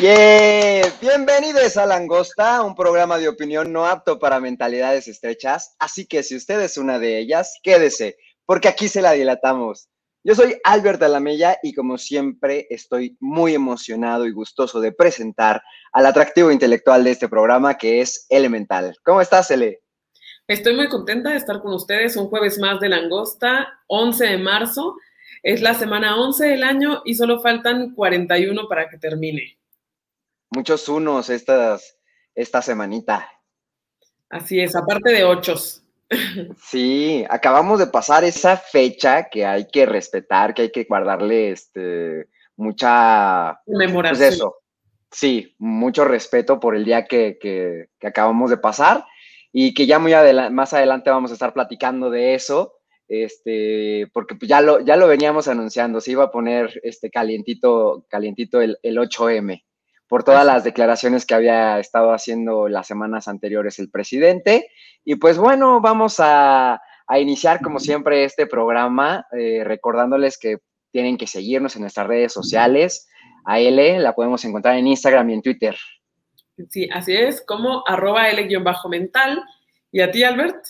Yeah. Bienvenidos a Langosta, un programa de opinión no apto para mentalidades estrechas. Así que si usted es una de ellas, quédese, porque aquí se la dilatamos. Yo soy Albert Alamella y como siempre estoy muy emocionado y gustoso de presentar al atractivo intelectual de este programa que es Elemental. ¿Cómo estás, Ele? Estoy muy contenta de estar con ustedes un jueves más de Langosta, 11 de marzo. Es la semana 11 del año y solo faltan 41 para que termine. Muchos unos estas, esta semanita. Así es, aparte de ochos. Sí, acabamos de pasar esa fecha que hay que respetar, que hay que guardarle este, mucha... Memoración. Pues eso, sí, mucho respeto por el día que, que, que acabamos de pasar y que ya muy más adelante vamos a estar platicando de eso, este, porque pues ya lo, ya lo veníamos anunciando, se iba a poner este calientito, calientito el, el 8M por todas las declaraciones que había estado haciendo las semanas anteriores el presidente. Y pues bueno, vamos a, a iniciar como siempre este programa eh, recordándoles que tienen que seguirnos en nuestras redes sociales. A L la podemos encontrar en Instagram y en Twitter. Sí, así es, como arroba L-mental. ¿Y a ti, Albert?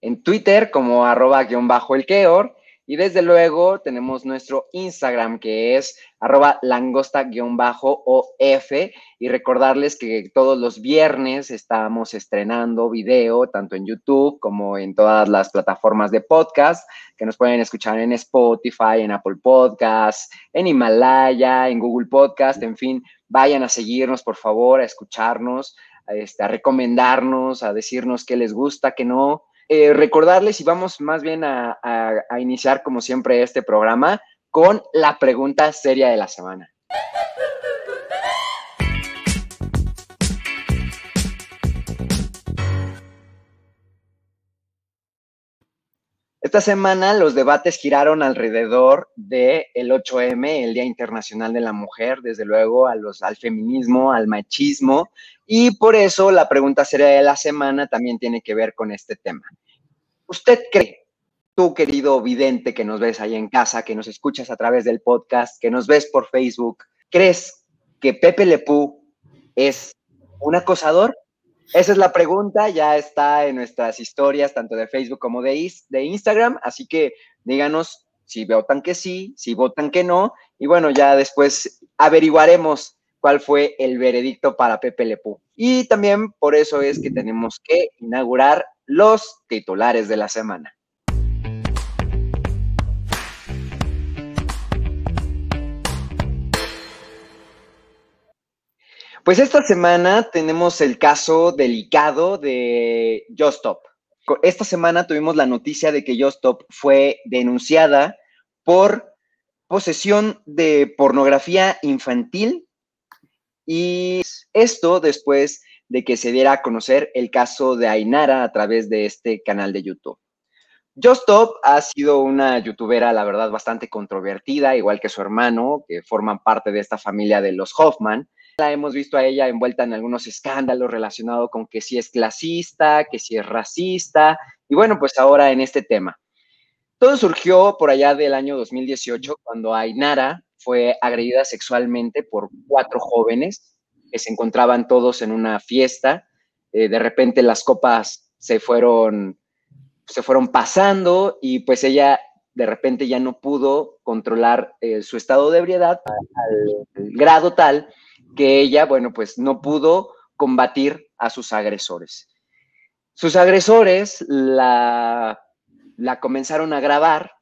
En Twitter como arroba guion bajo el Keor y desde luego tenemos nuestro Instagram que es arroba langosta-of y recordarles que todos los viernes estamos estrenando video tanto en YouTube como en todas las plataformas de podcast que nos pueden escuchar en Spotify, en Apple Podcasts, en Himalaya, en Google Podcast, en fin, vayan a seguirnos por favor, a escucharnos, a, este, a recomendarnos, a decirnos qué les gusta, qué no eh, recordarles y vamos más bien a, a iniciar como siempre este programa con la pregunta seria de la semana. Esta semana los debates giraron alrededor del el 8M, el Día Internacional de la Mujer, desde luego al feminismo, al machismo, y por eso la pregunta seria de la semana también tiene que ver con este tema. ¿Usted cree, tú querido vidente que nos ves ahí en casa, que nos escuchas a través del podcast, que nos ves por Facebook, crees que Pepe Lepú es un acosador? Esa es la pregunta, ya está en nuestras historias, tanto de Facebook como de, de Instagram, así que díganos si votan que sí, si votan que no, y bueno, ya después averiguaremos cuál fue el veredicto para Pepe Lepú. Y también por eso es que tenemos que inaugurar los titulares de la semana. Pues esta semana tenemos el caso delicado de Justop. Esta semana tuvimos la noticia de que Justop fue denunciada por posesión de pornografía infantil y esto después de que se diera a conocer el caso de Ainara a través de este canal de YouTube. Justop ha sido una youtubera, la verdad, bastante controvertida, igual que su hermano, que forman parte de esta familia de los Hoffman. La hemos visto a ella envuelta en algunos escándalos relacionados con que si es clasista, que si es racista, y bueno, pues ahora en este tema. Todo surgió por allá del año 2018, cuando Ainara fue agredida sexualmente por cuatro jóvenes que se encontraban todos en una fiesta. Eh, de repente las copas se fueron, se fueron pasando y pues ella de repente ya no pudo controlar eh, su estado de ebriedad al, al grado tal que ella, bueno, pues no pudo combatir a sus agresores. Sus agresores la, la comenzaron a grabar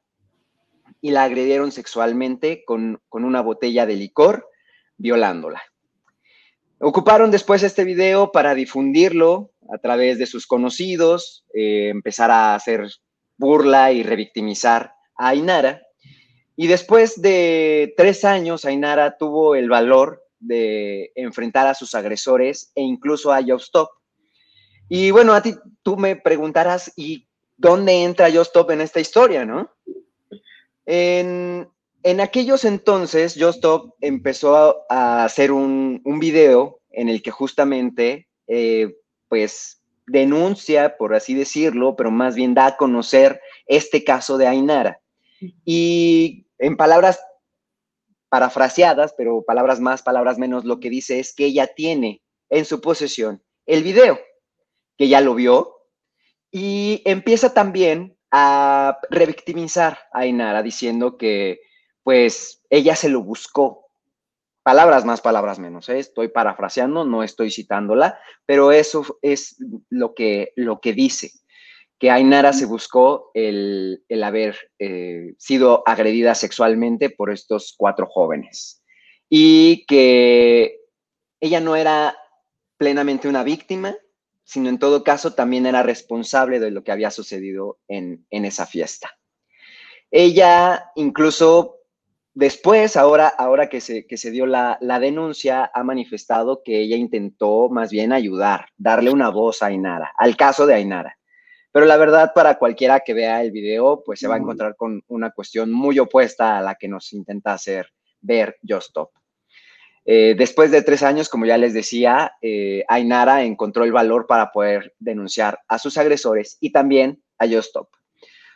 y la agredieron sexualmente con, con, una botella de licor, violándola. Ocuparon después este video para difundirlo a través de sus conocidos, eh, empezar a hacer burla y revictimizar a Ainara. Y después de tres años, Ainara tuvo el valor de enfrentar a sus agresores e incluso a Stop. Y bueno, a ti tú me preguntarás, ¿y dónde entra Stop en esta historia, no? En, en aquellos entonces, Stop empezó a, hacer un, un, video en el que justamente, eh, pues, denuncia, por así decirlo, pero más bien da a conocer este caso de Ainara. Y en palabras parafraseadas, pero palabras más, palabras menos, lo que dice es que ella tiene en su posesión el video, que ya lo vio, y empieza también a revictimizar a Ainara diciendo que pues ella se lo buscó. Palabras más, palabras menos. ¿eh? Estoy parafraseando, no estoy citándola, pero eso es lo que, lo que dice, que Ainara se buscó el, haber eh, sido agredida sexualmente por estos cuatro jóvenes y que ella no era plenamente una víctima, sino en todo caso también era responsable de lo que había sucedido en, esa fiesta. Ella incluso después, ahora, ahora que, se, que se dio la, denuncia, ha manifestado que ella intentó más bien ayudar, darle una voz a Ainara, al caso de Ainara. Pero la verdad, para cualquiera que vea el video, pues se va a encontrar con una cuestión muy opuesta a la que nos intenta hacer ver Just Stop. Eh, después de tres años, como ya les decía, eh, Ainara encontró el valor para poder denunciar a sus agresores y también a Stop.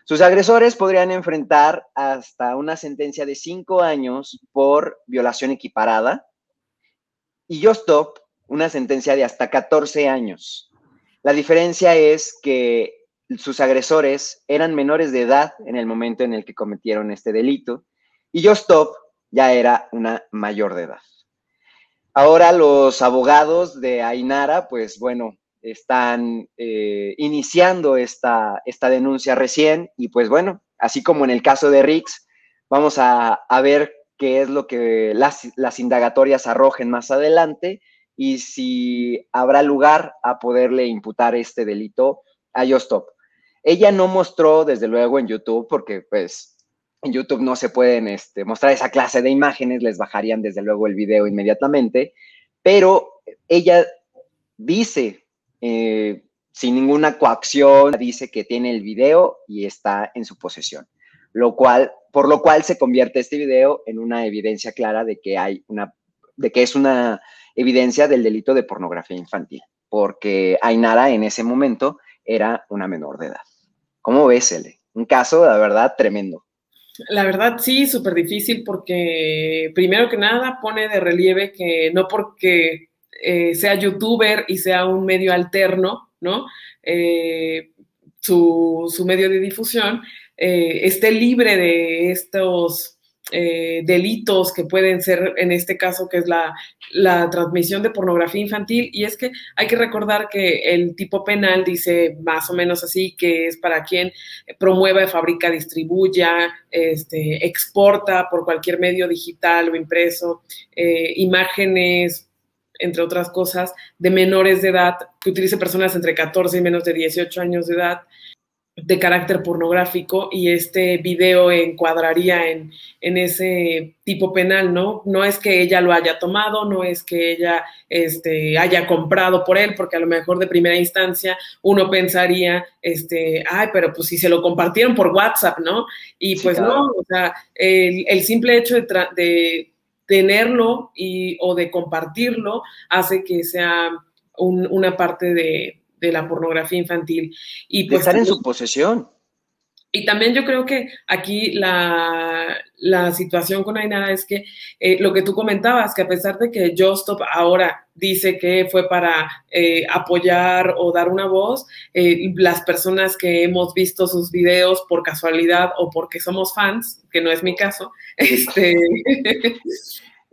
Sus agresores podrían enfrentar hasta una sentencia de cinco años por violación equiparada y Stop una sentencia de hasta 14 años. La diferencia es que sus agresores eran menores de edad en el momento en el que cometieron este delito y Stop ya era una mayor de edad. Ahora los abogados de Ainara, pues bueno, están eh, iniciando esta, esta denuncia recién y pues bueno, así como en el caso de Rix, vamos a, ver qué es lo que las, las, indagatorias arrojen más adelante y si habrá lugar a poderle imputar este delito a Yostop. Ella no mostró, desde luego, en YouTube, porque pues en YouTube no se pueden este, mostrar esa clase de imágenes, les bajarían desde luego el video inmediatamente, pero ella dice, eh, sin ninguna coacción, dice que tiene el video y está en su posesión, lo cual, por lo cual se convierte este video en una evidencia clara de que hay una, de que es una evidencia del delito de pornografía infantil, porque Ainara en ese momento era una menor de edad. ¿Cómo ves, Ele? Un caso, la verdad, tremendo. La verdad sí, súper difícil porque primero que nada pone de relieve que no porque eh, sea youtuber y sea un medio alterno, ¿no? Eh, su, su, medio de difusión eh, esté libre de estos eh, delitos que pueden ser, en este caso, que es la, transmisión de pornografía infantil. Y es que hay que recordar que el tipo penal dice más o menos así, que es para quien promueva, fabrica, distribuya, este, exporta por cualquier medio digital o impreso eh, imágenes, entre otras cosas, de menores de edad, que utilice personas entre 14 y menos de 18 años de edad, de carácter pornográfico y este video encuadraría en, en, ese tipo penal, ¿no? No es que ella lo haya tomado, no es que ella este, haya comprado por él, porque a lo mejor de primera instancia uno pensaría, este, ay, pero pues si se lo compartieron por WhatsApp, ¿no? Y pues no, o sea, el, el simple hecho de, de tenerlo y, o de compartirlo hace que sea una parte de, de la pornografía infantil. Y pues, estar en su posesión. Y también yo creo que aquí la, la situación con Ainara es que eh, lo que tú comentabas, que a pesar de que Justop ahora dice que fue para eh, apoyar o dar una voz, eh, las personas que hemos visto sus videos por casualidad o porque somos fans, que no es mi caso, este,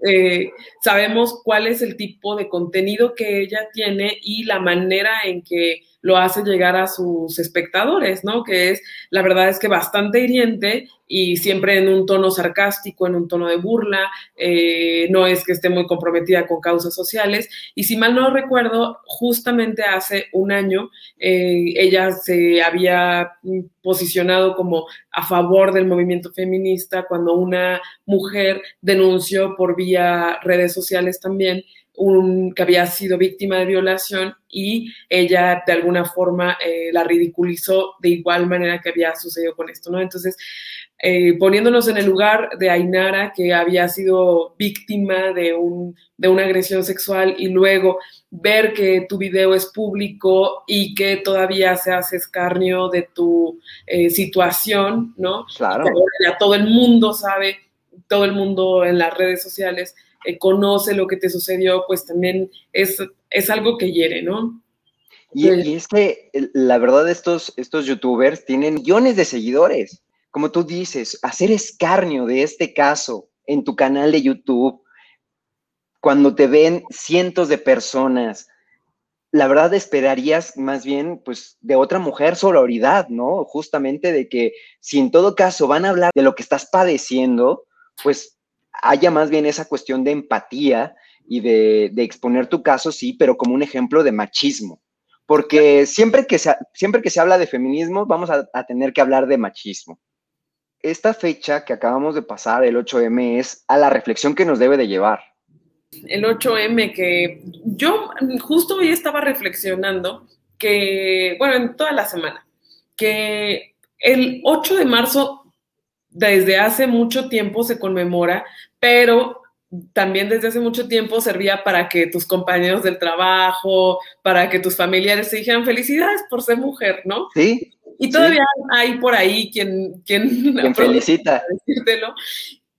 Eh, sabemos cuál es el tipo de contenido que ella tiene y la manera en que lo hace llegar a sus espectadores, ¿no? Que es, la verdad es que bastante hiriente y siempre en un tono sarcástico, en un tono de burla, eh, no es que esté muy comprometida con causas sociales. Y si mal no recuerdo, justamente hace un año eh, ella se había posicionado como a favor del movimiento feminista cuando una mujer denunció por vía redes sociales también un, que había sido víctima de violación y ella de alguna forma eh, la ridiculizó de igual manera que había sucedido con esto, ¿no? Entonces, eh, poniéndonos en el lugar de Ainara, que había sido víctima de, un, de una agresión sexual y luego ver que tu video es público y que todavía se hace escarnio de tu eh, situación, ¿no? Claro. ya todo el mundo sabe todo el mundo en las redes sociales eh, conoce lo que te sucedió, pues también es, es algo que hiere, ¿no? Y, y, es que la verdad estos, estos youtubers tienen millones de seguidores. Como tú dices, hacer escarnio de este caso en tu canal de YouTube, cuando te ven cientos de personas, la verdad esperarías más bien, pues, de otra mujer sororidad, ¿no? Justamente de que si en todo caso van a hablar de lo que estás padeciendo, pues haya más bien esa cuestión de empatía y de, exponer tu caso, sí, pero como un ejemplo de machismo. Porque siempre que se, siempre que se habla de feminismo, vamos a, tener que hablar de machismo. Esta fecha que acabamos de pasar, el 8M, es a la reflexión que nos debe de llevar el 8M, que yo justo hoy estaba reflexionando que, bueno, en toda la semana, que el 8 de marzo desde hace mucho tiempo se conmemora, pero también desde hace mucho tiempo servía para que tus compañeros del trabajo, para que tus familiares se dijeran felicidades por ser mujer, ¿no? Sí. Y todavía hay por ahí quien, quien, felicita. Decírtelo.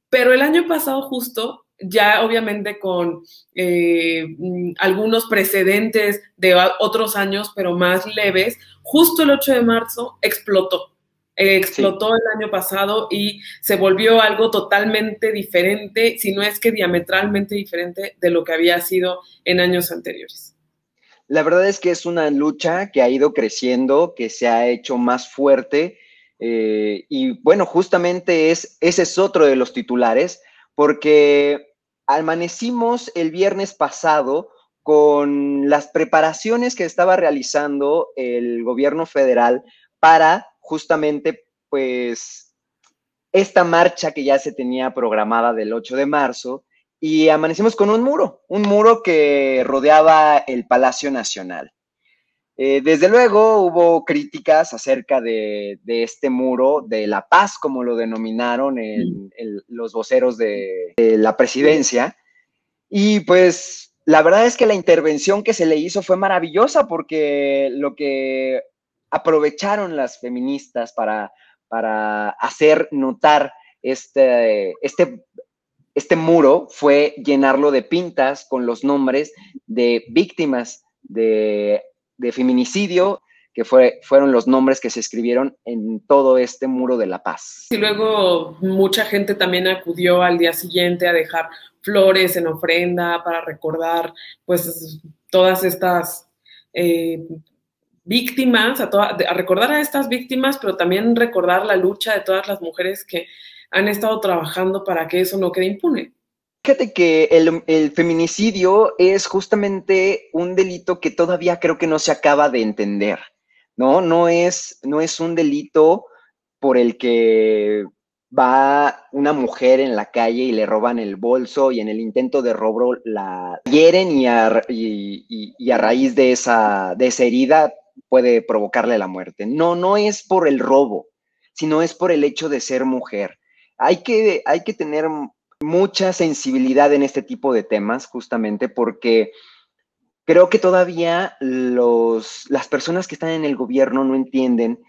Pero el año pasado justo ya obviamente con eh, mm, algunos precedentes de otros años, pero más leves, justo el 8 de marzo explotó. Explotó el año pasado y se volvió algo totalmente diferente, si no es que diametralmente diferente de lo que había sido en años anteriores. La verdad es que es una lucha que ha ido creciendo, que se ha hecho más fuerte. Eh, y bueno, justamente es, ese es otro de los titulares porque amanecimos el viernes pasado con las preparaciones que estaba realizando el gobierno federal para justamente, pues, esta marcha que ya se tenía programada del 8 de marzo y amanecimos con un muro, un muro que rodeaba el Palacio Nacional. Eh, desde luego hubo críticas acerca de, este muro de la paz, como lo denominaron los voceros de, la presidencia. Y pues la verdad es que la intervención que se le hizo fue maravillosa porque lo que aprovecharon las feministas para, para hacer notar este, este, este muro fue llenarlo de pintas con los nombres de víctimas de feminicidio, que fue, fueron los nombres que se escribieron en todo este muro de la paz. Y luego mucha gente también acudió al día siguiente a dejar flores en ofrenda para recordar pues todas estas eh, víctimas, a, a recordar a estas víctimas, pero también recordar la lucha de todas las mujeres que han estado trabajando para que eso no quede impune. Fíjate que el, feminicidio es justamente un delito que todavía creo que no se acaba de entender, ¿no? No es, no es un delito por el que va una mujer en la calle y le roban el bolso y en el intento de robo la hieren y a, y, a raíz de esa, de esa herida puede provocarle la muerte. No, no es por el robo, sino es por el hecho de ser mujer. Hay que, hay que tener mucha sensibilidad en este tipo de temas, justamente porque creo que todavía los, las personas que están en el gobierno no entienden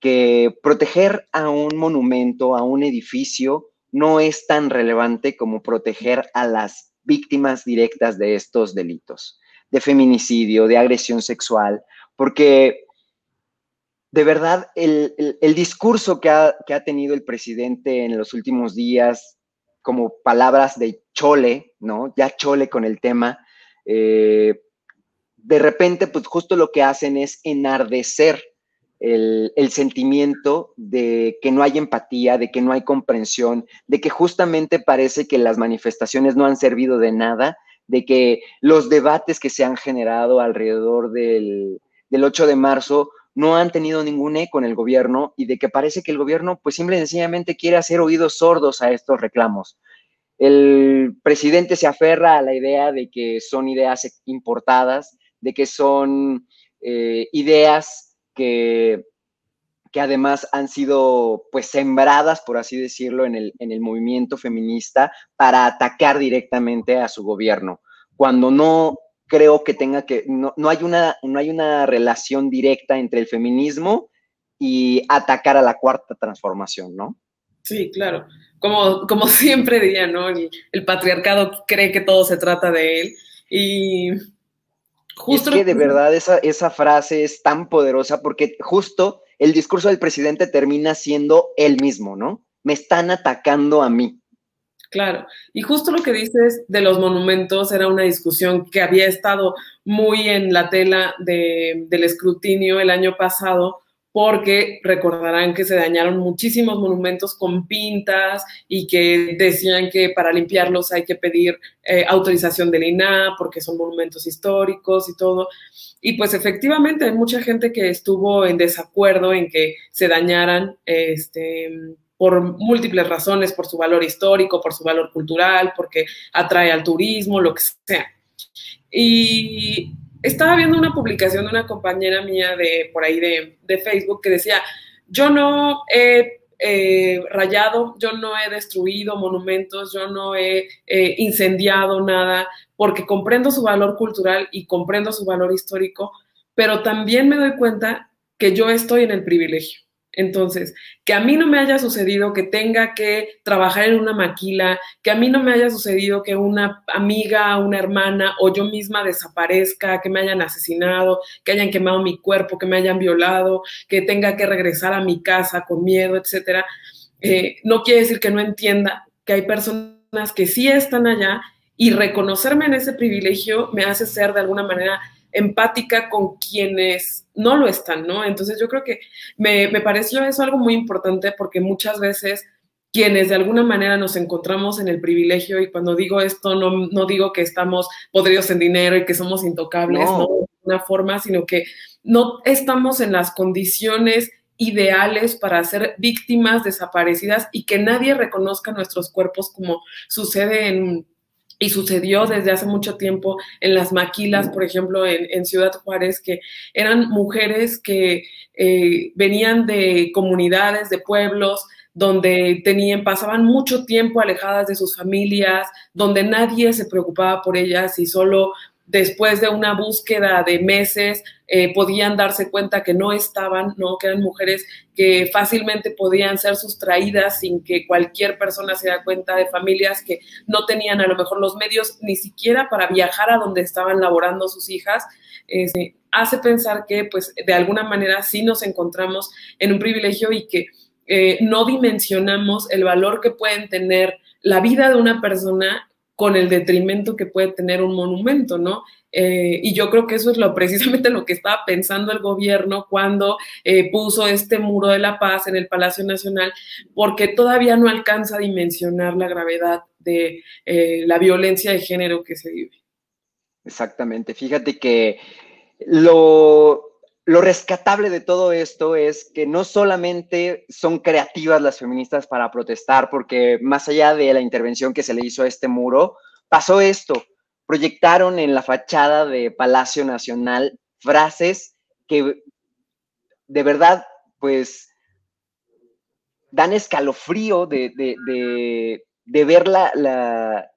que proteger a un monumento, a un edificio, no es tan relevante como proteger a las víctimas directas de estos delitos, de feminicidio, de agresión sexual, porque de verdad el, discurso que ha, que ha, tenido el presidente en los últimos días como palabras de chole, ¿no? Ya chole con el tema. Eh, de repente, pues justo lo que hacen es enardecer el, sentimiento de que no hay empatía, de que no hay comprensión, de que justamente parece que las manifestaciones no han servido de nada, de que los debates que se han generado alrededor del, del 8 de marzo no han tenido ningún eco en el gobierno y de que parece que el gobierno pues simple y sencillamente quiere hacer oídos sordos a estos reclamos. El presidente se aferra a la idea de que son ideas importadas, de que son eh, ideas que, que además han sido pues sembradas, por así decirlo, en el, en el movimiento feminista para atacar directamente a su gobierno, cuando no creo que tenga que, no, hay una, no hay una relación directa entre el feminismo y atacar a la cuarta transformación, ¿no? Sí, claro. Como, como siempre diría, ¿no? El, patriarcado cree que todo se trata de él. Y justo... Es que de verdad esa, esa frase es tan poderosa porque justo el discurso del presidente termina siendo él mismo, ¿no? Me están atacando a mí. Claro, y justo lo que dices de los monumentos era una discusión que había estado muy en la tela del escrutinio el año pasado, porque recordarán que se dañaron muchísimos monumentos con pintas y que decían que para limpiarlos hay que pedir eh, autorización del INA porque son monumentos históricos y todo. Y pues efectivamente hay mucha gente que estuvo en desacuerdo en que se dañaran este, por múltiples razones, por su valor histórico, por su valor cultural, porque atrae al turismo, lo que sea. Y estaba viendo una publicación de una compañera mía de por ahí de, Facebook que decía, yo no he rayado, yo no he destruido monumentos, yo no he incendiado nada, porque comprendo su valor cultural y comprendo su valor histórico, pero también me doy cuenta que yo estoy en el privilegio. Entonces, que a mí no me haya sucedido que tenga que trabajar en una maquila, que a mí no me haya sucedido que una amiga, una hermana o yo misma desaparezca, que me hayan asesinado, que hayan quemado mi cuerpo, que me hayan violado, que tenga que regresar a mi casa con miedo, etcétera, eh, no quiere decir que no entienda que hay personas que sí están allá y reconocerme en ese privilegio me hace ser de alguna manera empática con quienes no lo están, ¿no? Entonces yo creo que me, pareció eso algo muy importante porque muchas veces quienes de alguna manera nos encontramos en el privilegio, y cuando digo esto, no, no digo que estamos podridos en dinero y que somos intocables, no. de una forma, sino que no estamos en las condiciones ideales para ser víctimas desaparecidas y que nadie reconozca nuestros cuerpos como sucede en y sucedió desde hace mucho tiempo en las maquilas, por ejemplo, en, Ciudad Juárez, que eran mujeres que eh, venían de comunidades, de pueblos, donde tenían, pasaban mucho tiempo alejadas de sus familias, donde nadie se preocupaba por ellas y solo después de una búsqueda de meses, eh, podían darse cuenta que no estaban, ¿no? que eran mujeres que fácilmente podían ser sustraídas sin que cualquier persona se diera cuenta de familias que no tenían a lo mejor los medios ni siquiera para viajar a donde estaban laborando sus hijas. Este, hace pensar que pues de alguna manera sí nos encontramos en un privilegio y que eh, no dimensionamos el valor que pueden tener la vida de una persona con el detrimento que puede tener un monumento, ¿no? Eh, y yo creo que eso es lo precisamente lo que estaba pensando el gobierno cuando eh, puso este muro de la paz en el Palacio Nacional, porque todavía no alcanza a dimensionar la gravedad de eh, la violencia de género que se vive. Exactamente. Fíjate que lo, lo rescatable de todo esto es que no solamente son creativas las feministas para protestar, porque más allá de la intervención que se le hizo a este muro, pasó esto. Proyectaron en la fachada de Palacio Nacional frases que de verdad, pues, dan escalofrío de, de, ver la,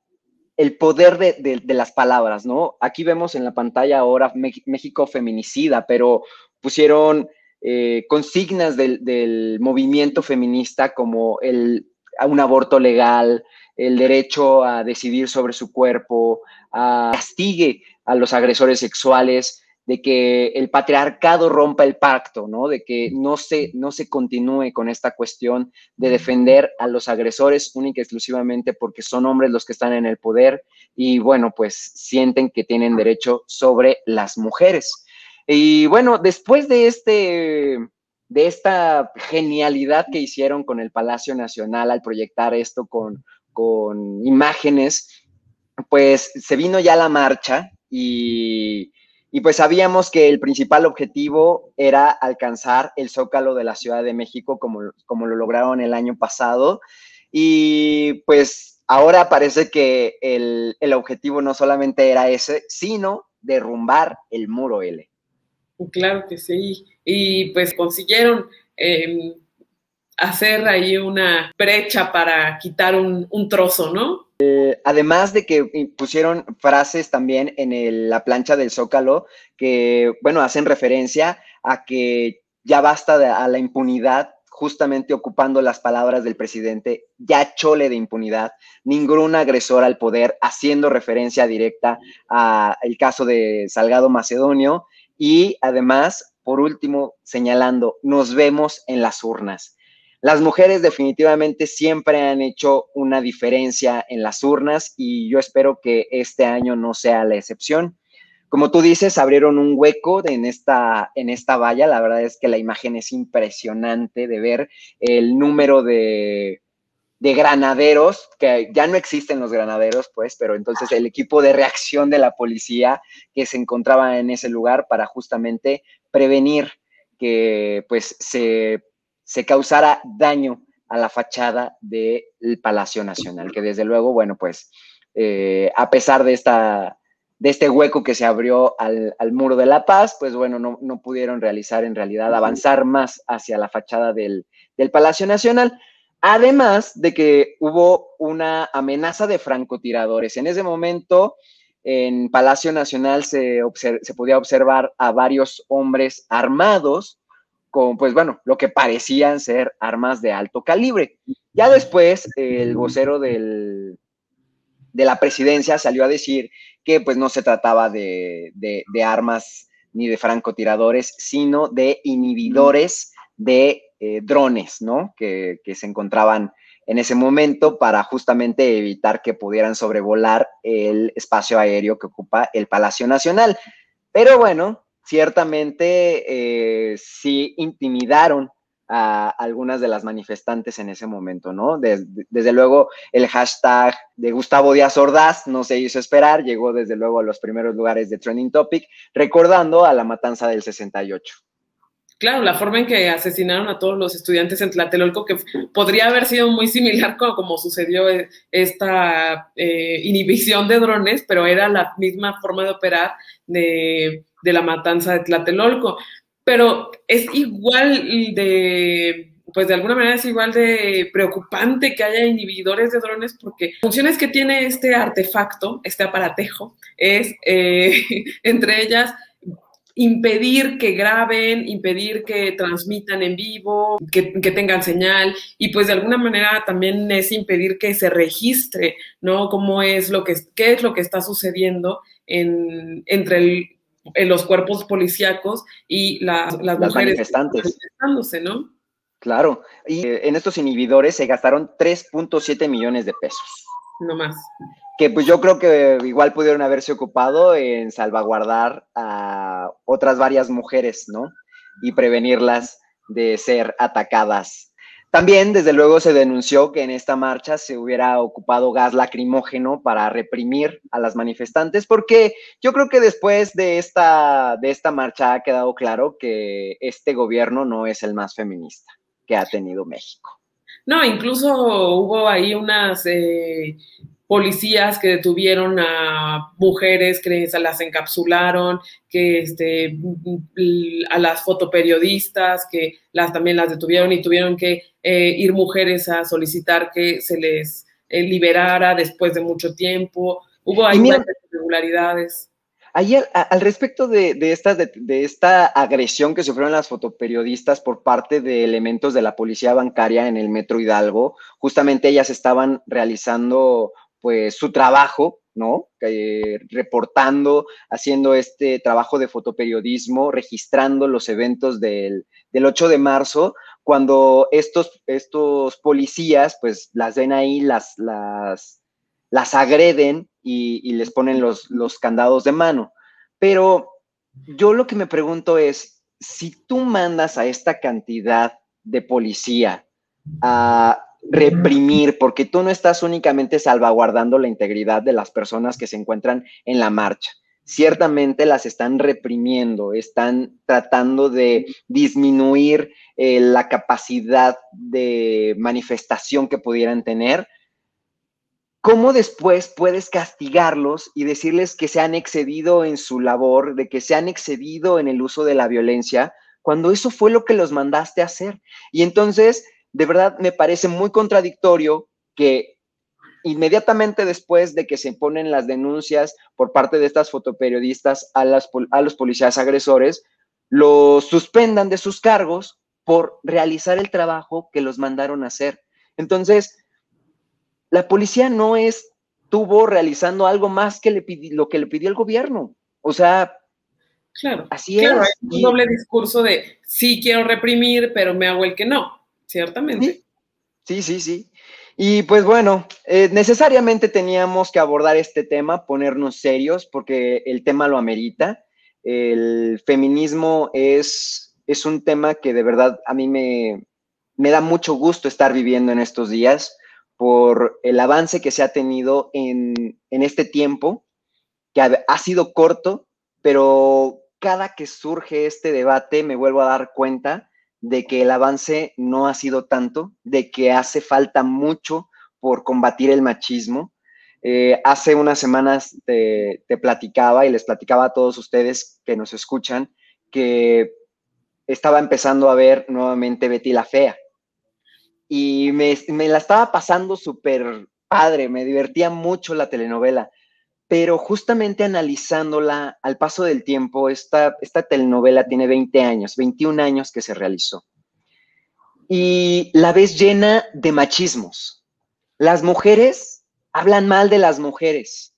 el poder de, las palabras, ¿no? Aquí vemos en la pantalla ahora México feminicida, pero pusieron eh, consignas del, movimiento feminista como el, un aborto legal, el derecho a decidir sobre su cuerpo, a castigue a los agresores sexuales, de que el patriarcado rompa el pacto, ¿no? De que no se, no se continúe con esta cuestión de defender a los agresores única y exclusivamente porque son hombres los que están en el poder y, bueno, pues sienten que tienen derecho sobre las mujeres. Y bueno, después de este de esta genialidad que hicieron con el Palacio Nacional al proyectar esto con, con imágenes, pues se vino ya la marcha y, y pues sabíamos que el principal objetivo era alcanzar el zócalo de la Ciudad de México como, como lo lograron el año pasado. Y pues ahora parece que el, objetivo no solamente era ese, sino derrumbar el muro L. Claro que sí. Y pues consiguieron em, hacer ahí una brecha para quitar un, un trozo, ¿no? Eh, además de que pusieron frases también en la plancha del Zócalo que, bueno, hacen referencia a que ya basta a la impunidad justamente ocupando las palabras del presidente, ya chole de impunidad, ningún agresor al poder, haciendo referencia directa al caso de Salgado Macedonio y además, por último, señalando, nos vemos en las urnas. Las mujeres definitivamente siempre han hecho una diferencia en las urnas y yo espero que este año no sea la excepción. Como tú dices, abrieron un hueco en esta, en esta valla. La verdad es que la imagen es impresionante de ver el número de, de granaderos, que ya no existen los granaderos, pues, pero entonces el equipo de reacción de la policía que se encontraba en ese lugar para justamente prevenir que pues se se causara daño a la fachada del Palacio Nacional, que desde luego, bueno, pues eh, a pesar de, esta, de este hueco que se abrió al, muro de la paz, pues bueno, no, no, pudieron realizar en realidad, avanzar más hacia la fachada del, del Palacio Nacional. Además de que hubo una amenaza de francotiradores. En ese momento, en Palacio Nacional se, se podía observar a varios hombres armados con, pues bueno, lo que parecían ser armas de alto calibre. Ya después, el vocero del, de la presidencia salió a decir que pues no se trataba de, armas ni de francotiradores, sino de inhibidores de eh, drones, ¿no? Que, que, se encontraban en ese momento para justamente evitar que pudieran sobrevolar el espacio aéreo que ocupa el Palacio Nacional. Pero bueno, ciertamente eh, sí intimidaron a algunas de las manifestantes en ese momento, ¿no? Desde, luego el hashtag de Gustavo Díaz Ordaz no se hizo esperar, llegó desde luego a los primeros lugares de Trending Topic, recordando a la matanza del 68. Claro, la forma en que asesinaron a todos los estudiantes en Tlatelolco, que podría haber sido muy similar como, como sucedió eh, esta eh, inhibición de drones, pero era la misma forma de operar de de la matanza de Tlatelolco. Pero es igual de, pues de alguna manera es igual de preocupante que haya inhibidores de drones porque funciones que tiene este artefacto, este aparatejo, es eh, entre ellas impedir que graben, impedir que transmitan en vivo, que, que, tengan señal y pues de alguna manera también es impedir que se registre, ¿no? Cómo es lo que, qué es lo que está sucediendo en, entre el, en los cuerpos policíacos y las, las, mujeres manifestantes. ¿no? Claro, y eh, en estos inhibidores se gastaron 3.7 millones de pesos. No más. Que pues yo creo que igual pudieron haberse ocupado en salvaguardar a otras varias mujeres, ¿no? Y prevenirlas de ser atacadas también, desde luego, se denunció que en esta marcha se hubiera ocupado gas lacrimógeno para reprimir a las manifestantes, porque yo creo que después de esta, de esta marcha ha quedado claro que este gobierno no es el más feminista que ha tenido México. No, incluso hubo ahí unas eh, policías que detuvieron a mujeres que se las encapsularon, que este, a las fotoperiodistas que las también las detuvieron y tuvieron que eh, ir mujeres a solicitar que se les eh, liberara después de mucho tiempo. Hubo ahí irregularidades. Ayer, al respecto de, esta, de, esta agresión que sufrieron las fotoperiodistas por parte de elementos de la policía bancaria en el Metro Hidalgo, justamente ellas estaban realizando pues su trabajo, ¿no? reportando, haciendo este trabajo de fotoperiodismo, registrando los eventos del, 8 de marzo, cuando estos, estos policías, pues las ven ahí, las, las, las agreden y, les ponen los, los candados de mano. Pero yo lo que me pregunto es, si tú mandas a esta cantidad de policía a reprimir, porque tú no estás únicamente salvaguardando la integridad de las personas que se encuentran en la marcha. Ciertamente las están reprimiendo, están tratando de disminuir eh, la capacidad de manifestación que pudieran tener. ¿Cómo después puedes castigarlos y decirles que se han excedido en su labor, de que se han excedido en el uso de la violencia, cuando eso fue lo que los mandaste a hacer? Y entonces de verdad me parece muy contradictorio que inmediatamente después de que se ponen las denuncias por parte de estas fotoperiodistas a, las, a los policías agresores, los suspendan de sus cargos por realizar el trabajo que los mandaron a hacer. Entonces, la policía no estuvo realizando algo más que le lo que le pidió el gobierno. O sea, claro, así es. un doble discurso de sí quiero reprimir, pero me hago el que no, ciertamente. Sí, sí, sí. Y pues bueno, eh, necesariamente teníamos que abordar este tema, ponernos serios, porque el tema lo amerita. El feminismo es, es un tema que de verdad a mí me, me da mucho gusto estar viviendo en estos días por el avance que se ha tenido en, en este tiempo, que ha, ha, sido corto, pero cada que surge este debate me vuelvo a dar cuenta de que el avance no ha sido tanto, de que hace falta mucho por combatir el machismo. Eh, hace unas semanas te, platicaba y les platicaba a todos ustedes que nos escuchan que estaba empezando a ver nuevamente Betty la Fea. Y me, me la estaba pasando súper padre, me divertía mucho la telenovela, pero justamente analizándola al paso del tiempo, esta, telenovela tiene 20 años, 21 años que se realizó. Y la ves llena de machismos. Las mujeres hablan mal de las mujeres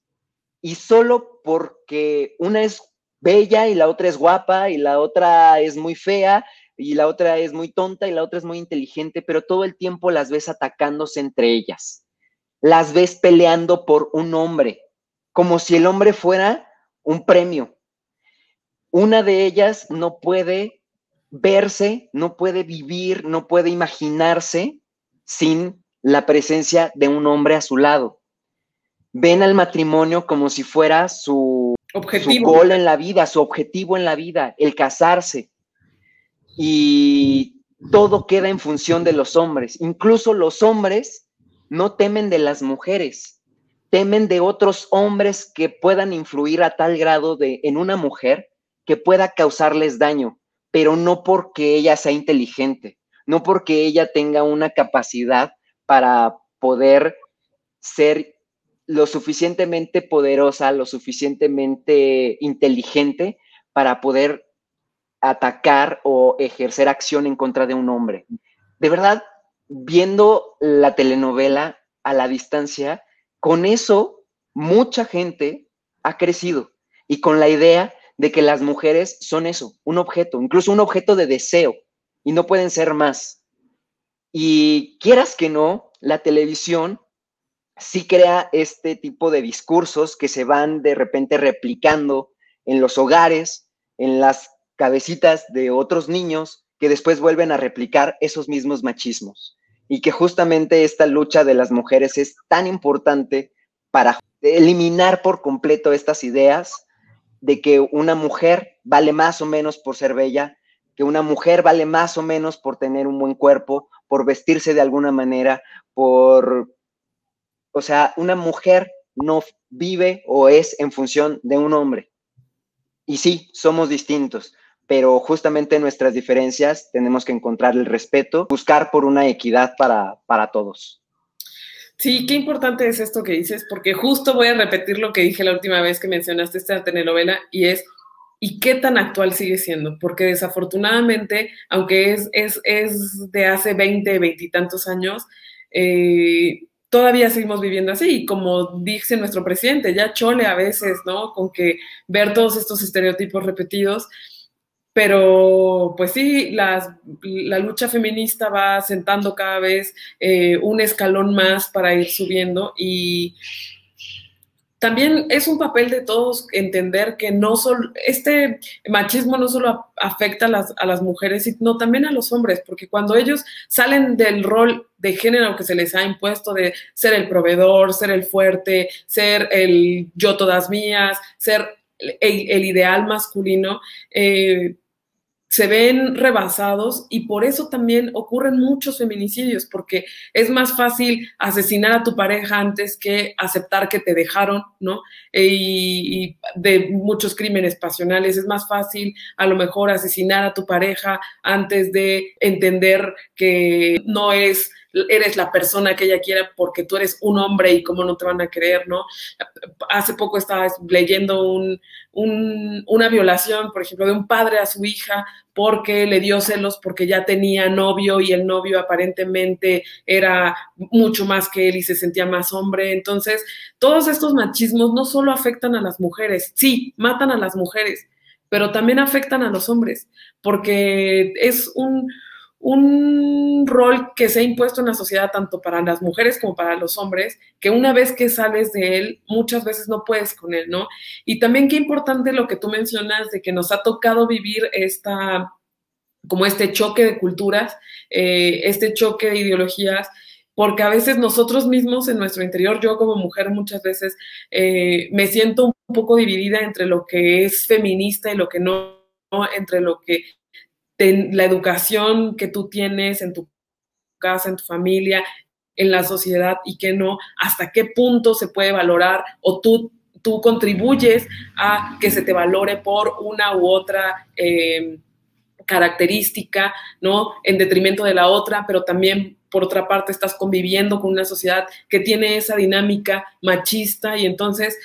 y solo porque una es bella y la otra es guapa y la otra es muy fea y la otra es muy tonta y la otra es muy inteligente, pero todo el tiempo las ves atacándose entre ellas. Las ves peleando por un hombre, como si el hombre fuera un premio. Una de ellas no puede verse, no puede vivir, no puede imaginarse sin la presencia de un hombre a su lado. Ven al matrimonio como si fuera su, objetivo. gol en la vida, su objetivo en la vida, el casarse. Y todo queda en función de los hombres. Incluso los hombres no temen de las mujeres, temen de otros hombres que puedan influir a tal grado de en una mujer que pueda causarles daño, pero no porque ella sea inteligente, no porque ella tenga una capacidad para poder ser lo suficientemente poderosa, lo suficientemente inteligente para poder atacar o ejercer acción en contra de un hombre. De verdad, viendo la telenovela a la distancia, con eso mucha gente ha crecido y con la idea de que las mujeres son eso, un objeto, incluso un objeto de deseo y no pueden ser más. Y quieras que no, la televisión sí crea este tipo de discursos que se van de repente replicando en los hogares, en las cabecitas de otros niños que después vuelven a replicar esos mismos machismos y que justamente esta lucha de las mujeres es tan importante para eliminar por completo estas ideas de que una mujer vale más o menos por ser bella, que una mujer vale más o menos por tener un buen cuerpo, por vestirse de alguna manera, por... O sea, una mujer no vive o es en función de un hombre. Y sí, somos distintos, pero justamente nuestras diferencias tenemos que encontrar el respeto, buscar por una equidad para, todos. Sí, qué importante es esto que dices, porque justo voy a repetir lo que dije la última vez que mencionaste esta telenovela y es, ¿y qué tan actual sigue siendo? Porque desafortunadamente, aunque es, es, es de hace 20, 20 y tantos años, eh, todavía seguimos viviendo así. Y como dice nuestro presidente, ya chole a veces, ¿no? Con que ver todos estos estereotipos repetidos pero pues sí, la lucha feminista va sentando cada vez eh, un escalón más para ir subiendo y también es un papel de todos entender que no solo, este machismo no solo afecta a las, a las, mujeres, sino también a los hombres, porque cuando ellos salen del rol de género que se les ha impuesto de ser el proveedor, ser el fuerte, ser el yo todas mías, ser el, ideal masculino, eh, se ven rebasados y por eso también ocurren muchos feminicidios, porque es más fácil asesinar a tu pareja antes que aceptar que te dejaron, ¿no? E, y, de muchos crímenes pasionales, es más fácil a lo mejor asesinar a tu pareja antes de entender que no es eres la persona que ella quiera porque tú eres un hombre y cómo no te van a creer, ¿no? Hace poco estaba leyendo un, una violación, por ejemplo, de un padre a su hija porque le dio celos porque ya tenía novio y el novio aparentemente era mucho más que él y se sentía más hombre. Entonces, todos estos machismos no solo afectan a las mujeres, sí, matan a las mujeres, pero también afectan a los hombres, porque es un, un rol que se ha impuesto en la sociedad tanto para las mujeres como para los hombres, que una vez que sales de él, muchas veces no puedes con él, ¿no? Y también qué importante lo que tú mencionas de que nos ha tocado vivir esta, como este choque de culturas, eh, este choque de ideologías, porque a veces nosotros mismos en nuestro interior, yo como mujer muchas veces eh, me siento un poco dividida entre lo que es feminista y lo que no, entre lo que la educación que tú tienes en tu casa, en tu familia, en la sociedad y que no, hasta qué punto se puede valorar o tú, tú contribuyes a que se te valore por una u otra eh, característica, ¿no? En detrimento de la otra, pero también por otra parte estás conviviendo con una sociedad que tiene esa dinámica machista y entonces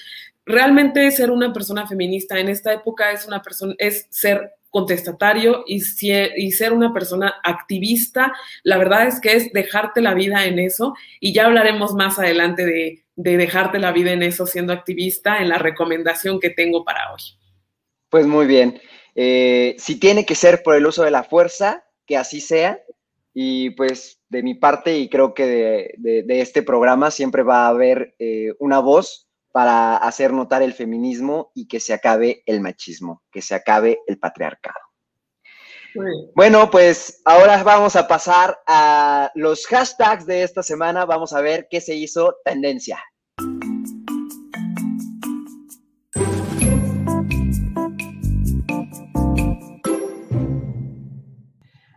realmente ser una persona feminista en esta época es una persona es ser contestatario y, ser una persona activista, la verdad es que es dejarte la vida en eso y ya hablaremos más adelante de, de dejarte la vida en eso siendo activista en la recomendación que tengo para hoy. Pues muy bien. Eh, si tiene que ser por el uso de la fuerza, que así sea. Y pues de mi parte, y creo que de, este programa siempre va a haber eh, una voz para hacer notar el feminismo y que se acabe el machismo, que se acabe el patriarcado. Bueno, pues ahora vamos a pasar a los hashtags de esta semana. Vamos a ver qué se hizo tendencia.